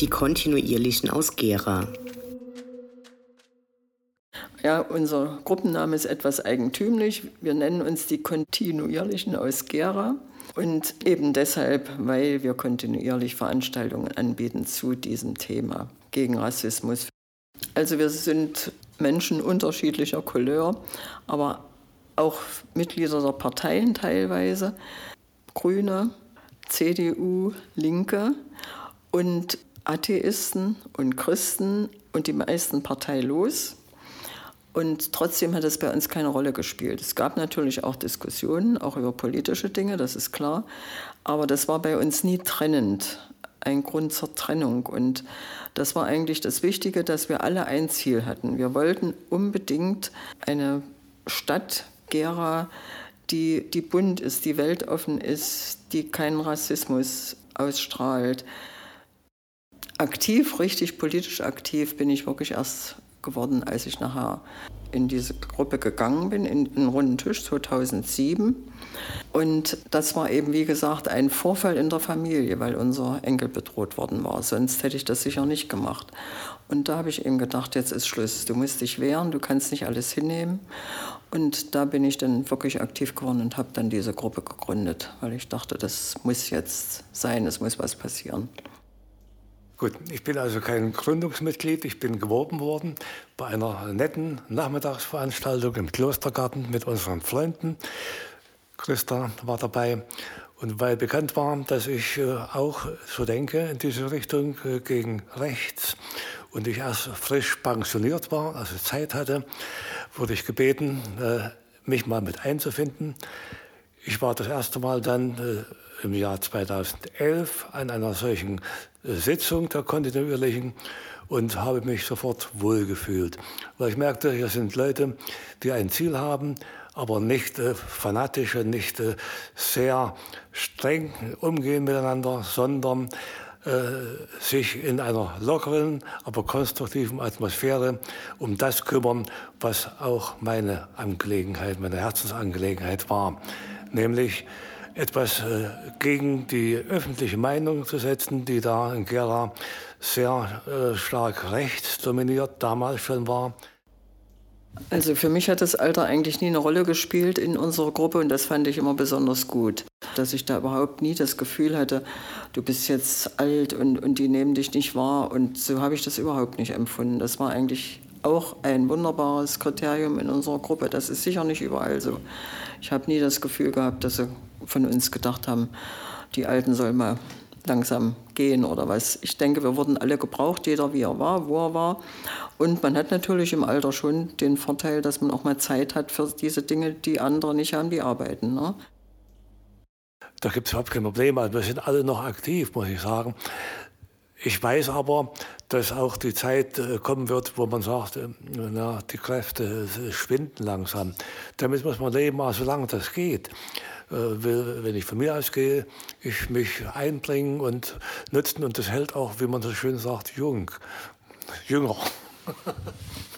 die Kontinuierlichen aus Gera. Ja, unser Gruppenname ist etwas eigentümlich. Wir nennen uns die Kontinuierlichen aus Gera. Und eben deshalb, weil wir kontinuierlich Veranstaltungen anbieten zu diesem Thema gegen Rassismus. Also wir sind Menschen unterschiedlicher Couleur, aber auch Mitglieder der Parteien teilweise. Grüne, CDU, Linke und Atheisten und Christen und die meisten parteilos. Und trotzdem hat es bei uns keine Rolle gespielt. Es gab natürlich auch Diskussionen, auch über politische Dinge, das ist klar. Aber das war bei uns nie trennend, ein Grund zur Trennung. Und das war eigentlich das Wichtige, dass wir alle ein Ziel hatten. Wir wollten unbedingt eine Stadt, Gera, die, die bunt ist, die weltoffen ist, die keinen Rassismus ausstrahlt. Aktiv, richtig politisch aktiv bin ich wirklich erst geworden, als ich nachher in diese Gruppe gegangen bin, in den runden Tisch 2007. Und das war eben, wie gesagt, ein Vorfall in der Familie, weil unser Enkel bedroht worden war. Sonst hätte ich das sicher nicht gemacht. Und da habe ich eben gedacht, jetzt ist Schluss. Du musst dich wehren, du kannst nicht alles hinnehmen. Und da bin ich dann wirklich aktiv geworden und habe dann diese Gruppe gegründet, weil ich dachte, das muss jetzt sein, es muss was passieren. Gut, ich bin also kein Gründungsmitglied. Ich bin geworben worden bei einer netten Nachmittagsveranstaltung im Klostergarten mit unseren Freunden. Christa war dabei. Und weil bekannt war, dass ich äh, auch so denke in diese Richtung äh, gegen rechts und ich erst frisch pensioniert war, also Zeit hatte, wurde ich gebeten, äh, mich mal mit einzufinden. Ich war das erste Mal dann im Jahr 2011 an einer solchen Sitzung der kontinuierlichen und habe mich sofort wohlgefühlt, weil ich merkte, hier sind Leute, die ein Ziel haben, aber nicht äh, fanatisch und nicht äh, sehr streng umgehen miteinander, sondern äh, sich in einer lockeren, aber konstruktiven Atmosphäre um das kümmern, was auch meine Angelegenheit, meine Herzensangelegenheit war, nämlich etwas äh, gegen die öffentliche Meinung zu setzen, die da in Gera sehr äh, stark rechts dominiert damals schon war. Also für mich hat das Alter eigentlich nie eine Rolle gespielt in unserer Gruppe und das fand ich immer besonders gut, dass ich da überhaupt nie das Gefühl hatte, du bist jetzt alt und, und die nehmen dich nicht wahr und so habe ich das überhaupt nicht empfunden. Das war eigentlich auch ein wunderbares Kriterium in unserer Gruppe. Das ist sicher nicht überall so. Ich habe nie das Gefühl gehabt, dass sie von uns gedacht haben, die Alten sollen mal langsam gehen oder was. Ich denke, wir wurden alle gebraucht, jeder wie er war, wo er war. Und man hat natürlich im Alter schon den Vorteil, dass man auch mal Zeit hat für diese Dinge, die andere nicht haben, die arbeiten. Ne? Da gibt es überhaupt kein Problem. Also wir sind alle noch aktiv, muss ich sagen. Ich weiß aber, dass auch die Zeit äh, kommen wird, wo man sagt, äh, na, die Kräfte äh, schwinden langsam. Damit muss man leben, also solange das geht. Wenn ich von mir ausgehe, ich mich einbringen und nutzen und das hält auch, wie man so schön sagt, jung, jünger.